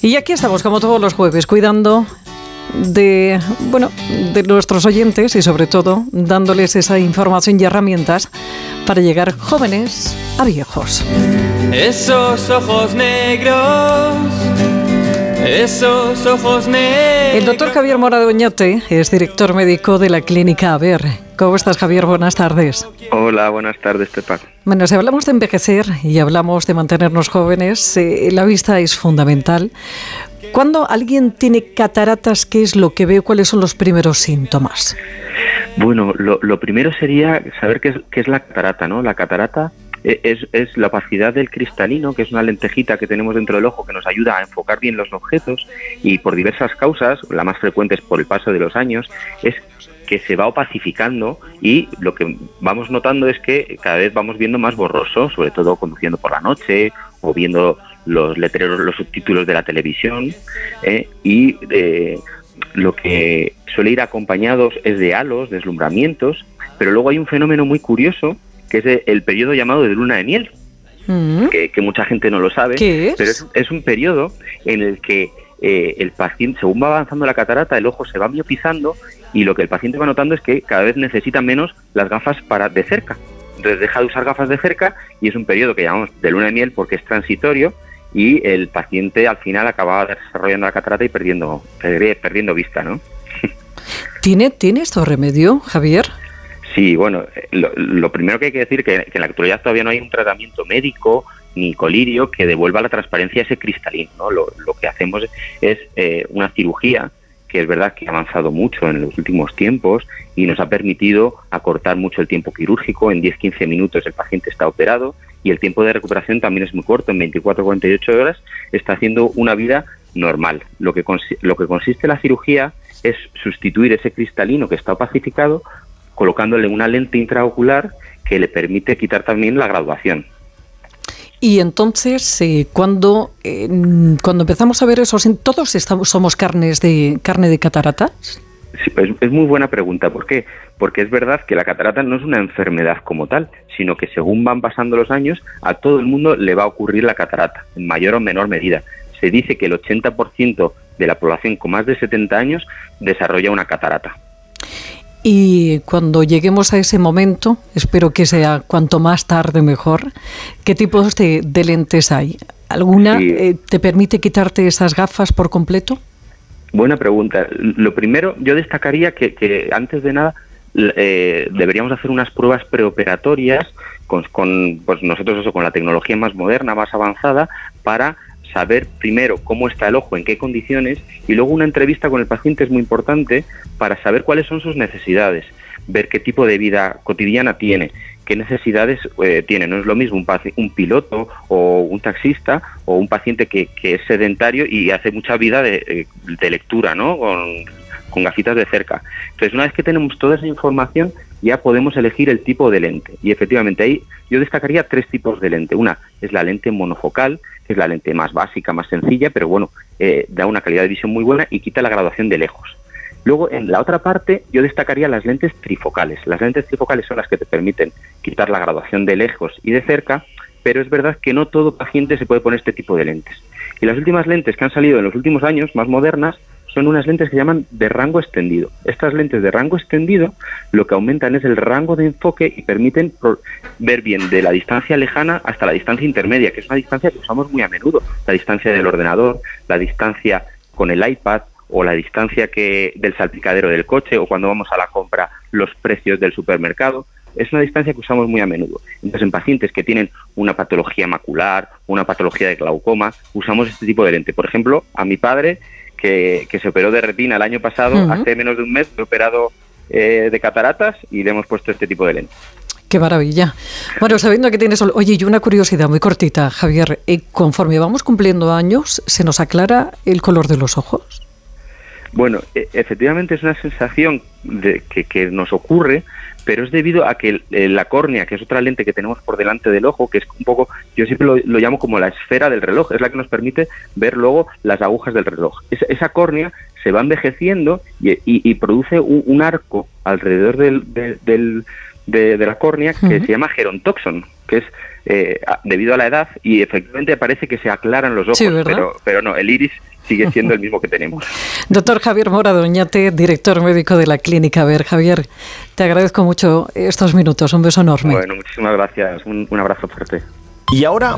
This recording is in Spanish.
Y aquí estamos, como todos los jueves, cuidando de, bueno, de nuestros oyentes y sobre todo dándoles esa información y herramientas para llegar jóvenes a viejos. Esos ojos negros, esos ojos negros. El doctor Javier Mora de Oñate es director médico de la clínica AVER. ¿Cómo estás, Javier? Buenas tardes. Hola, buenas tardes, Pepa. Bueno, si hablamos de envejecer y hablamos de mantenernos jóvenes, eh, la vista es fundamental. Cuando alguien tiene cataratas, ¿qué es lo que ve? ¿Cuáles son los primeros síntomas? Bueno, lo, primero sería saber qué es, qué es la catarata, ¿no? La catarata es, es, la opacidad del cristalino, que es una lentejita que tenemos dentro del ojo que nos ayuda a enfocar bien los objetos y por diversas causas, la más frecuente es por el paso de los años, es que se va opacificando y lo que vamos notando es que cada vez vamos viendo más borroso, sobre todo conduciendo por la noche o viendo los letreros, los subtítulos de la televisión ¿eh? y eh, lo que suele ir acompañados es de halos, deslumbramientos, pero luego hay un fenómeno muy curioso que es el periodo llamado de luna de miel, mm. que, mucha gente no lo sabe, pero es, un periodo en el que eh, el paciente, según va avanzando la catarata, el ojo se va miopizando y lo que el paciente va notando es que cada vez necesita menos las gafas para de cerca. Entonces deja de usar gafas de cerca y es un periodo que llamamos de luna de miel porque es transitorio y el paciente al final acababa desarrollando la catarata y perdiendo, perdiendo vista, ¿no? ¿Tiene, ¿Tiene esto remedio, Javier? Sí, bueno, lo, primero que hay que decir es que, en la actualidad todavía no hay un tratamiento médico ni colirio que devuelva la transparencia a ese cristalino. ¿no? Lo, que hacemos es eh, una cirugía que es verdad que ha avanzado mucho en los últimos tiempos y nos ha permitido acortar mucho el tiempo quirúrgico. En 10-15 minutos el paciente está operado y el tiempo de recuperación también es muy corto. En 24-48 horas está haciendo una vida normal. Lo que, lo que consiste la cirugía es sustituir ese cristalino que está opacificado colocándole una lente intraocular que le permite quitar también la graduación. Y entonces, eh, cuando, cuando empezamos a ver eso, ¿todos estamos, somos carnes de, carne de cataratas? es, muy buena pregunta. ¿Por qué? Porque es verdad que la catarata no es una enfermedad como tal, sino que según van pasando los años, a todo el mundo le va a ocurrir la catarata, en mayor o menor medida. Se dice que el 80% de la población con más de 70 años desarrolla una catarata. Y cuando lleguemos a ese momento, espero que sea cuanto más tarde mejor, ¿qué tipos de, lentes hay? ¿Alguna eh, te permite quitarte esas gafas por completo? Buena pregunta. Lo primero, yo destacaría que, antes de nada eh, deberíamos hacer unas pruebas preoperatorias con, con pues nosotros eso, con la tecnología más moderna, más avanzada, para saber primero cómo está el ojo, en qué condiciones, y luego una entrevista con el paciente es muy importante para saber cuáles son sus necesidades, ver qué tipo de vida cotidiana tiene, qué necesidades eh, tiene. No es lo mismo un, un, piloto o un taxista o un paciente que, es sedentario y hace mucha vida de, eh, de lectura, ¿no? Con, con gafitas de cerca. Entonces, una vez que tenemos toda esa información, ya podemos elegir el tipo de lente. Y efectivamente ahí yo destacaría tres tipos de lente. Una es la lente monofocal, que es la lente más básica, más sencilla, pero bueno, eh, da una calidad de visión muy buena y quita la graduación de lejos. Luego, en la otra parte, yo destacaría las lentes trifocales. Las lentes trifocales son las que te permiten quitar la graduación de lejos y de cerca, pero es verdad que no todo paciente se puede poner este tipo de lentes. Y las últimas lentes que han salido en los últimos años, más modernas, son unas lentes que se llaman de rango extendido. Estas lentes de rango extendido lo que aumentan es el rango de enfoque y permiten ver bien de la distancia lejana hasta la distancia intermedia, que es una distancia que usamos muy a menudo, la distancia del ordenador, la distancia con el iPad o la distancia que del salpicadero del coche o cuando vamos a la compra los precios del supermercado. Es una distancia que usamos muy a menudo. Entonces, en pacientes que tienen una patología macular, una patología de glaucoma, usamos este tipo de lente. Por ejemplo, a mi padre que, se operó de retina el año pasado, hace menos de un mes, he operado eh, de cataratas y le hemos puesto este tipo de lentes. Qué maravilla. Bueno, sabiendo que tienes... Oye, y una curiosidad muy cortita, Javier. Eh, conforme vamos cumpliendo años, ¿se nos aclara el color de los ojos? Bueno, e, efectivamente es una sensación de que, que nos ocurre pero es debido a que la córnea, que es otra lente que tenemos por delante del ojo, que es un poco, yo siempre lo, llamo como la esfera del reloj, es la que nos permite ver luego las agujas del reloj. esa córnea se va envejeciendo y, produce un, arco alrededor del, de, la córnea que se llama gerontoxon, que es eh, debido a la edad y efectivamente parece que se aclaran los ojos, pero, pero no, el iris sigue siendo el mismo que tenemos. Doctor Javier Mora Doñate, director médico de la clínica. A ver, Javier, te agradezco mucho estos minutos. Un beso enorme. Bueno, muchísimas gracias. Un, un abrazo fuerte. Y ahora